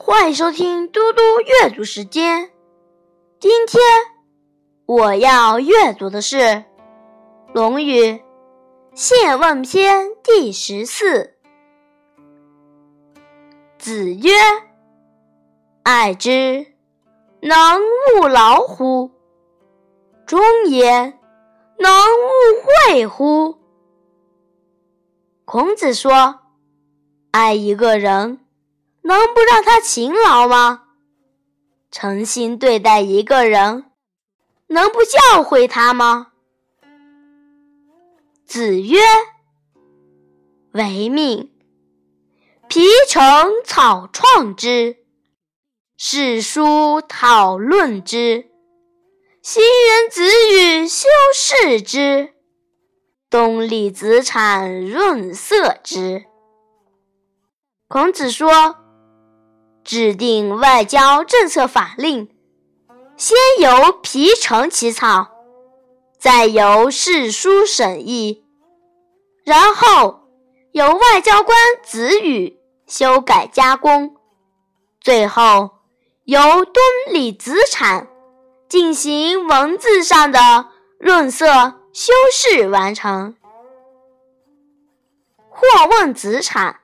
欢迎收听嘟嘟阅读时间。今天我要阅读的是《论语·宪问篇》第十四。子曰：“爱之，能勿劳乎？忠言，能勿惠乎？”孔子说：“爱一个人。”能不让他勤劳吗？诚心对待一个人，能不教诲他吗？子曰：“唯命，皮诚草创之，史书讨论之，行人子语修饰之，东里子产润色之。”孔子说。制定外交政策法令，先由皮城起草，再由世书审议，然后由外交官子羽修改加工，最后由敦礼子产进行文字上的润色修饰完成。或问子产，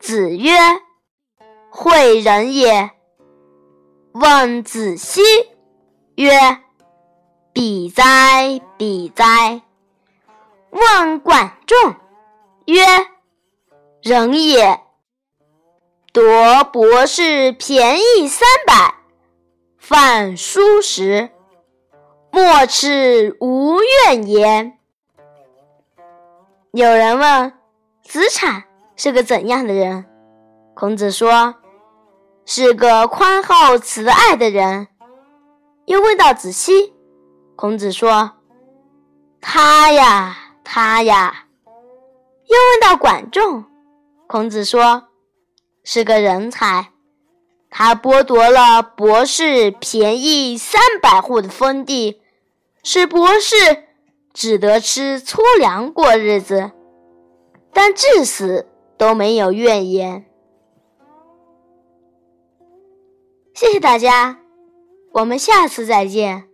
子曰。诲人也。问子奚曰：“比哉，比哉！”问管仲曰：“人也。”夺博士便宜三百，饭书食，莫耻无怨言。有人问子产是个怎样的人？孔子说。是个宽厚慈爱的人。又问到子期，孔子说：“他呀，他呀。”又问到管仲，孔子说：“是个人才。他剥夺了博士便宜三百户的封地，使博士只得吃粗粮过日子，但至死都没有怨言。”谢谢大家。我们下次再见。